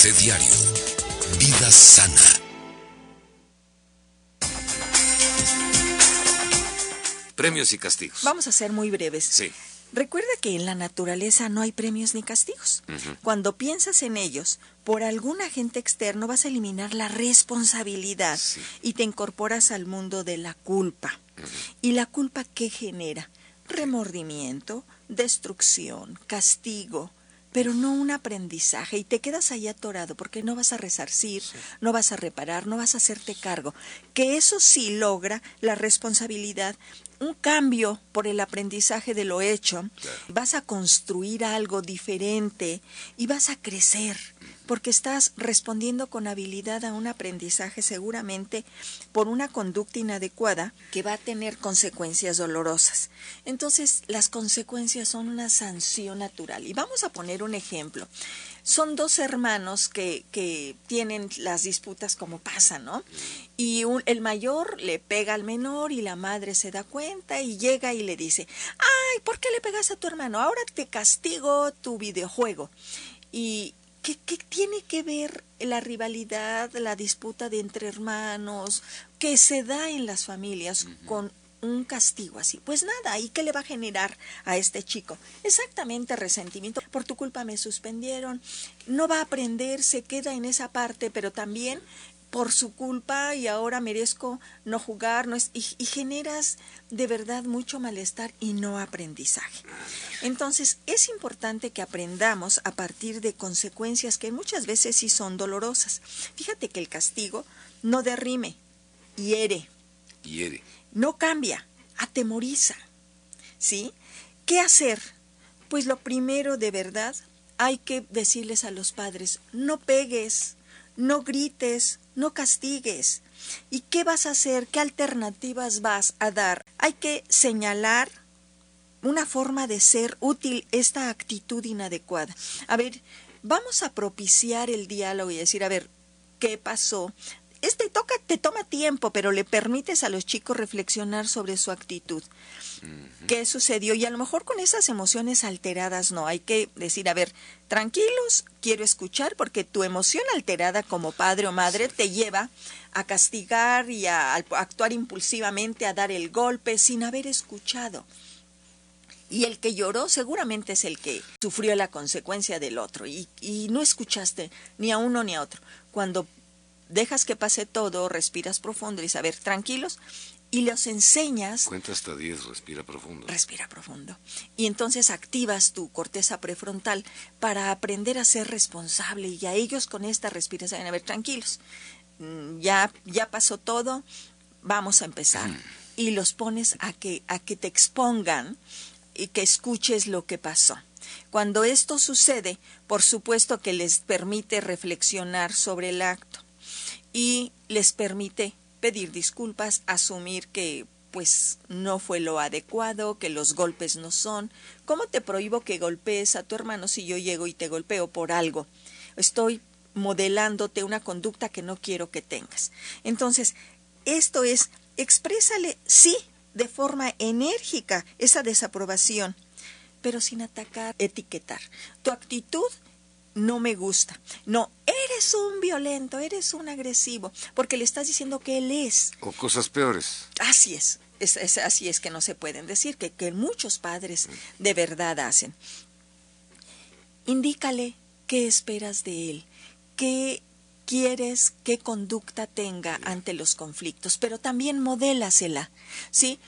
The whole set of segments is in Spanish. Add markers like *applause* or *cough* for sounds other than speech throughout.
Café Diario. Vida sana. Premios y castigos. Vamos a ser muy breves. Sí. Recuerda que en la naturaleza no hay premios ni castigos. Cuando piensas en ellos, por algún agente externo vas a eliminar la responsabilidad Sí. y te incorporas al mundo de la culpa. ¿Y la culpa qué genera? Remordimiento, destrucción, castigo, pero no un aprendizaje y te quedas ahí atorado porque no vas a resarcir, no vas a reparar, no vas a hacerte cargo. Que eso sí logra la responsabilidad, un cambio por el aprendizaje de lo hecho, vas a construir algo diferente y vas a crecer porque estás respondiendo con habilidad a un aprendizaje seguramente por una conducta inadecuada que va a tener consecuencias dolorosas. Entonces, las consecuencias son una sanción natural. Y vamos a poner un ejemplo. Son dos hermanos que, que tienen las disputas como pasa, ¿no? Y el mayor le pega al menor y la madre se da cuenta y llega y le dice, ay, ¿por qué le pegas a tu hermano? Ahora te castigo tu videojuego. Y, ¿Qué, qué tiene que ver la rivalidad, la disputa de entre hermanos que se da en las familias con un castigo así? Pues nada, ¿y qué le va a generar a este chico? Exactamente resentimiento. Por tu culpa me suspendieron. No va a aprender, se queda en esa parte, pero también por su culpa y ahora merezco no jugar, no es, y, y generas de verdad mucho malestar y no aprendizaje. Entonces es importante que aprendamos a partir de consecuencias que muchas veces sí son dolorosas. Fíjate que el castigo no derrime, hiere, Hiere. no cambia, atemoriza. ¿Sí? ¿Qué hacer? Pues lo primero de verdad hay que decirles a los padres, no pegues, no grites, no castigues. ¿Y qué vas a hacer? ¿Qué alternativas vas a dar? Hay que señalar una forma de ser útil esta actitud inadecuada. A ver, vamos a propiciar el diálogo y decir, a ver, ¿qué pasó? Este toca, te toma tiempo, pero le permites a los chicos reflexionar sobre su actitud. ¿Qué sucedió? Y a lo mejor con esas emociones alteradas no, hay que decir, a ver, tranquilos, quiero escuchar, porque tu emoción alterada como padre o madre te lleva a castigar y a, a actuar impulsivamente, a dar el golpe sin haber escuchado. Y el que lloró seguramente es el que sufrió la consecuencia del otro. Y, y no escuchaste ni a uno ni a otro. Cuando dejas que pase todo, respiras profundo y dices, a ver, tranquilos, y los enseñas, Cuenta hasta 10, respira profundo. respira profundo. Y entonces activas tu corteza prefrontal para aprender a ser responsable y a ellos con esta respiración, a ver, tranquilos, mm, ya, ya pasó todo, vamos a empezar. Y los pones a que, a que te expongan y que escuches lo que pasó. Cuando esto sucede, por supuesto que les permite reflexionar sobre el acto y les permite pedir disculpas, asumir que pues no fue lo adecuado, que los golpes no son. ¿Cómo te prohíbo que golpees a tu hermano si yo llego y te golpeo por algo? Estoy modelándote una conducta que no quiero que tengas. Entonces, esto es, exprésale sí de forma enérgica esa desaprobación, pero sin atacar, etiquetar. Tu actitud no me gusta. No, eres un violento, eres un agresivo, porque le estás diciendo que él es. O cosas peores. Así es, es, es- así es que no se pueden decir, que, que muchos padres de verdad hacen. Indícale qué esperas de él, qué quieres, qué conducta tenga ante los conflictos, pero también modélasela, ¿sí?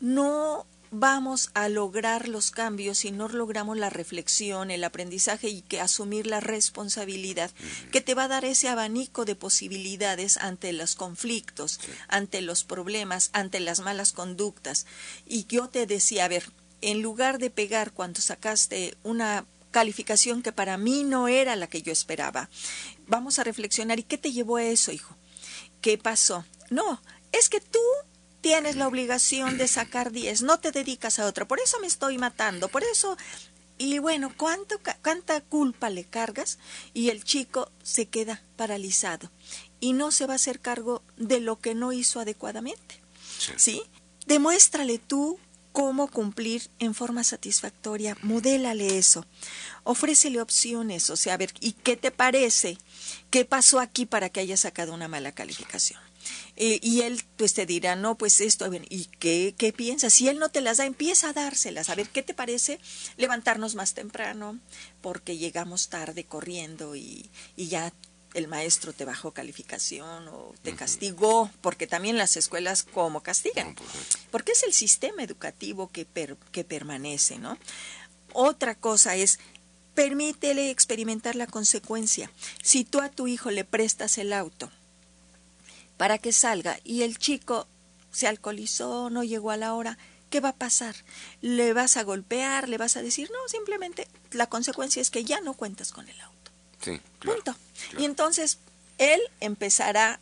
No vamos a lograr los cambios si no logramos la reflexión, el aprendizaje y que asumir la responsabilidad que te va a dar ese abanico de posibilidades ante los conflictos, ante los problemas, ante las malas conductas. Y yo te decía, a ver, en lugar de pegar cuando sacaste una calificación que para mí no era la que yo esperaba, vamos a reflexionar, ¿y qué te llevó a eso, hijo? ¿Qué pasó? No, es que tú tienes la obligación de sacar 10, no te dedicas a otra, por eso me estoy matando, por eso... Y bueno, ¿cuánto, ¿cuánta culpa le cargas? Y el chico se queda paralizado y no se va a hacer cargo de lo que no hizo adecuadamente. Sí. ¿Sí? Demuéstrale tú cómo cumplir en forma satisfactoria. Modélale eso. Ofrécele opciones, o sea, a ver, ¿y qué te parece? ¿Qué pasó aquí para que haya sacado una mala calificación? Eh, y él pues te dirá, no, pues esto, ¿y qué, qué piensas? Si él no te las da, empieza a dárselas. A ver, ¿qué te parece levantarnos más temprano? Porque llegamos tarde corriendo y, y ya el maestro te bajó calificación o te castigó, porque también las escuelas como castigan, pues, porque es el sistema educativo que, que permanece, ¿no? Otra cosa es, permítele experimentar la consecuencia. Si tú a tu hijo le prestas el auto para que salga y el chico se alcoholizó, no llegó a la hora, ¿qué va a pasar? ¿Le vas a golpear? ¿Le vas a decir? No, simplemente la consecuencia es que ya no cuentas con el auto. Sí, Punto. Y entonces él empezará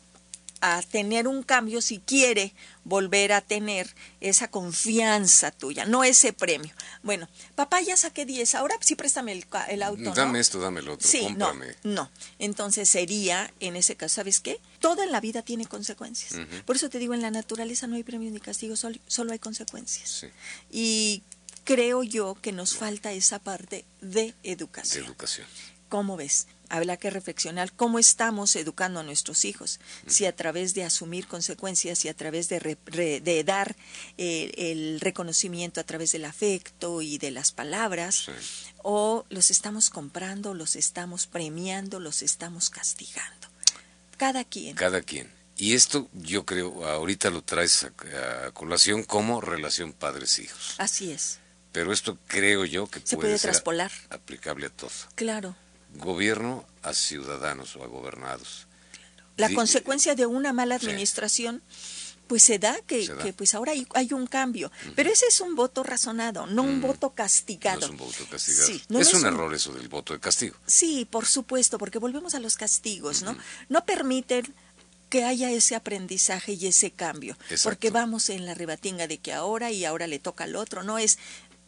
a tener un cambio si quiere volver a tener esa confianza tuya, no ese premio. Bueno, papá ya saqué 10, ahora sí préstame el, el auto. Dame esto, dame el otro, sí, No, no, entonces sería, en ese caso, ¿sabes qué? Todo en la vida tiene consecuencias. Por eso te digo, en la naturaleza no hay premio ni castigo, solo, solo hay consecuencias. Y creo yo que nos falta esa parte de educación. De educación. ¿Cómo ves? Habrá que reflexionar cómo estamos educando a nuestros hijos, si a través de asumir consecuencias y a través de, dar eh, el reconocimiento a través del afecto y de las palabras, o los estamos comprando, los estamos premiando, los estamos castigando. Cada quien. Cada quien. Y esto yo creo, ahorita lo traes a, colación como relación padres-hijos. Así es. Pero esto creo yo que Se puede, traspolar. aplicable a todo. Claro gobierno a ciudadanos o a gobernados. La consecuencia de una mala administración, pues se da que, pues ahora hay, un cambio. Pero ese es un voto razonado, no un voto castigado. No es un voto castigado. es, un, error eso del voto de castigo. Sí, por supuesto, porque volvemos a los castigos, ¿no? No permiten que haya ese aprendizaje y ese cambio, porque vamos en la rebatinga de que ahora y ahora le toca al otro, no es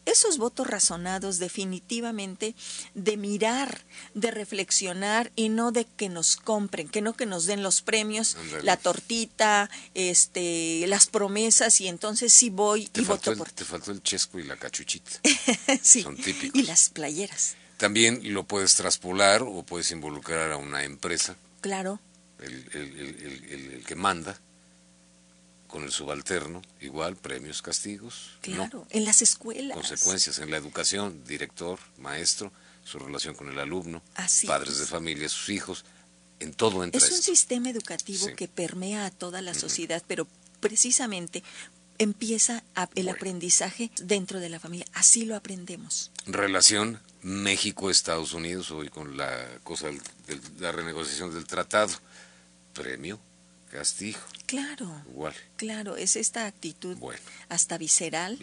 esos votos razonados definitivamente de mirar, de reflexionar y no de que nos compren, que no que nos den los premios, la tortita, este, las promesas y entonces sí voy y voto por Te faltó el chesco y la cachuchita. *laughs* sí. Son típicos. Y las playeras. También lo puedes traspolar o puedes involucrar a una empresa. Claro. el, el, el que manda con el subalterno, igual, premios, castigos. Claro, en las escuelas. Consecuencias en la educación, director, maestro, su relación con el alumno, padres de familia, sus hijos, en todo entra Es un sistema educativo que permea a toda la sociedad, pero precisamente empieza el aprendizaje dentro de la familia. Así lo aprendemos. Relación México-Estados Unidos, hoy con la cosa de la renegociación del tratado. Premio, castigo. Claro. Igual. Claro, es esta actitud hasta visceral,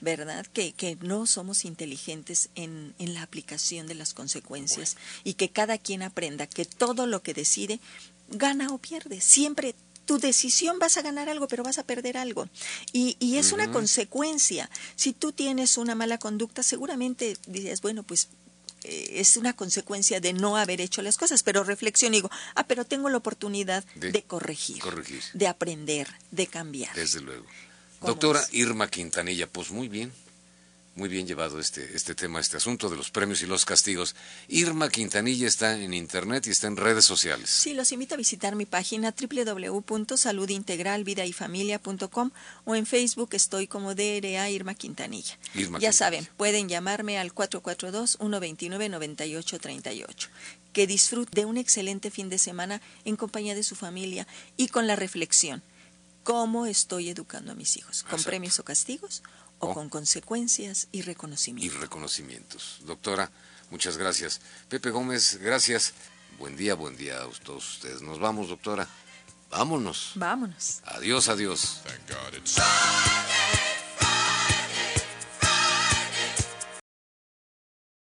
¿verdad? Que, que no somos inteligentes en, en la aplicación de las consecuencias y que cada quien aprenda que todo lo que decide gana o pierde. Siempre tu decisión vas a ganar algo, pero vas a perder algo. Y, y es una consecuencia. Si tú tienes una mala conducta, seguramente dices, bueno, pues es una consecuencia de no haber hecho las cosas, pero reflexiono y digo, ah, pero tengo la oportunidad de, corregir, de aprender, de cambiar. Desde luego. Doctora Irma Quintanilla, pues muy bien, muy bien llevado este, este tema, este asunto de los premios y los castigos. Irma Quintanilla está en internet y está en redes sociales. Sí, los invito a visitar mi página www.saludintegralvidaifamilia.com o en Facebook estoy como DRA Irma Quintanilla. ya saben, pueden llamarme al 442-129-9838. Que disfrute de un excelente fin de semana en compañía de su familia y con la reflexión. ¿Cómo estoy educando a mis hijos? ¿Con premios o castigos? O con consecuencias y reconocimientos. Y reconocimientos. Doctora, muchas gracias. Pepe Gómez, gracias. Buen día, buen día a todos ustedes. Nos vamos, doctora. Vámonos. Vámonos. Adiós, adiós.